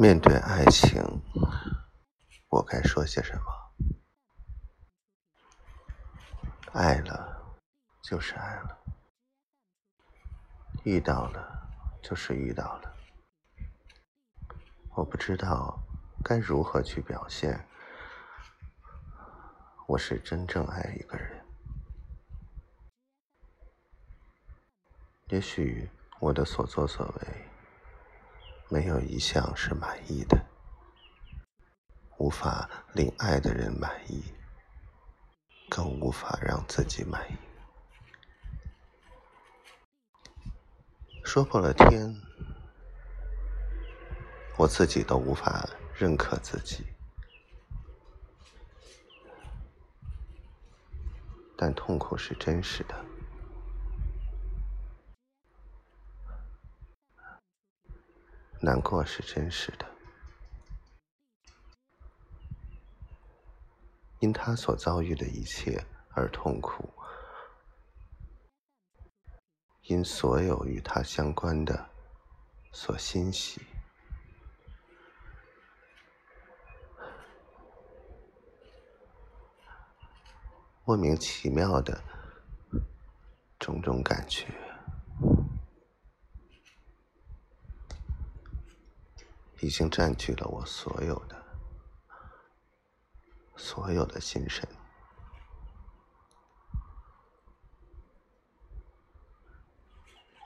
面对爱情，我该说些什么？爱了就是爱了，遇到了就是遇到了。我不知道该如何去表现，我是真正爱一个人。也许我的所作所为。没有一项是满意的，无法令爱的人满意，更无法让自己满意。说破了天，我自己都无法认可自己，但痛苦是真实的。难过是真实的，因他所遭遇的一切而痛苦，因所有与他相关的所欣喜，莫名其妙的种种感觉。已经占据了我所有的、所有的心神，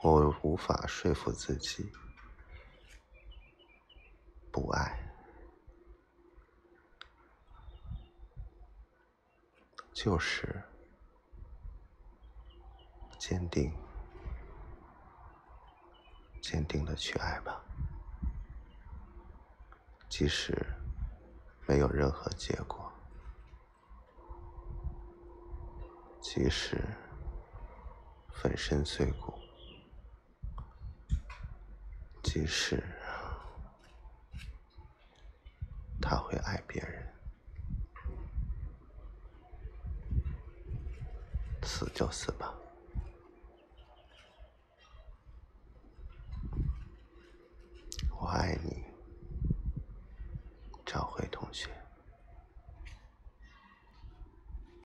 我无法说服自己不爱，就是坚定、坚定的去爱吧。即使没有任何结果，即使粉身碎骨，即使他会爱别人，死就死吧，小慧同学。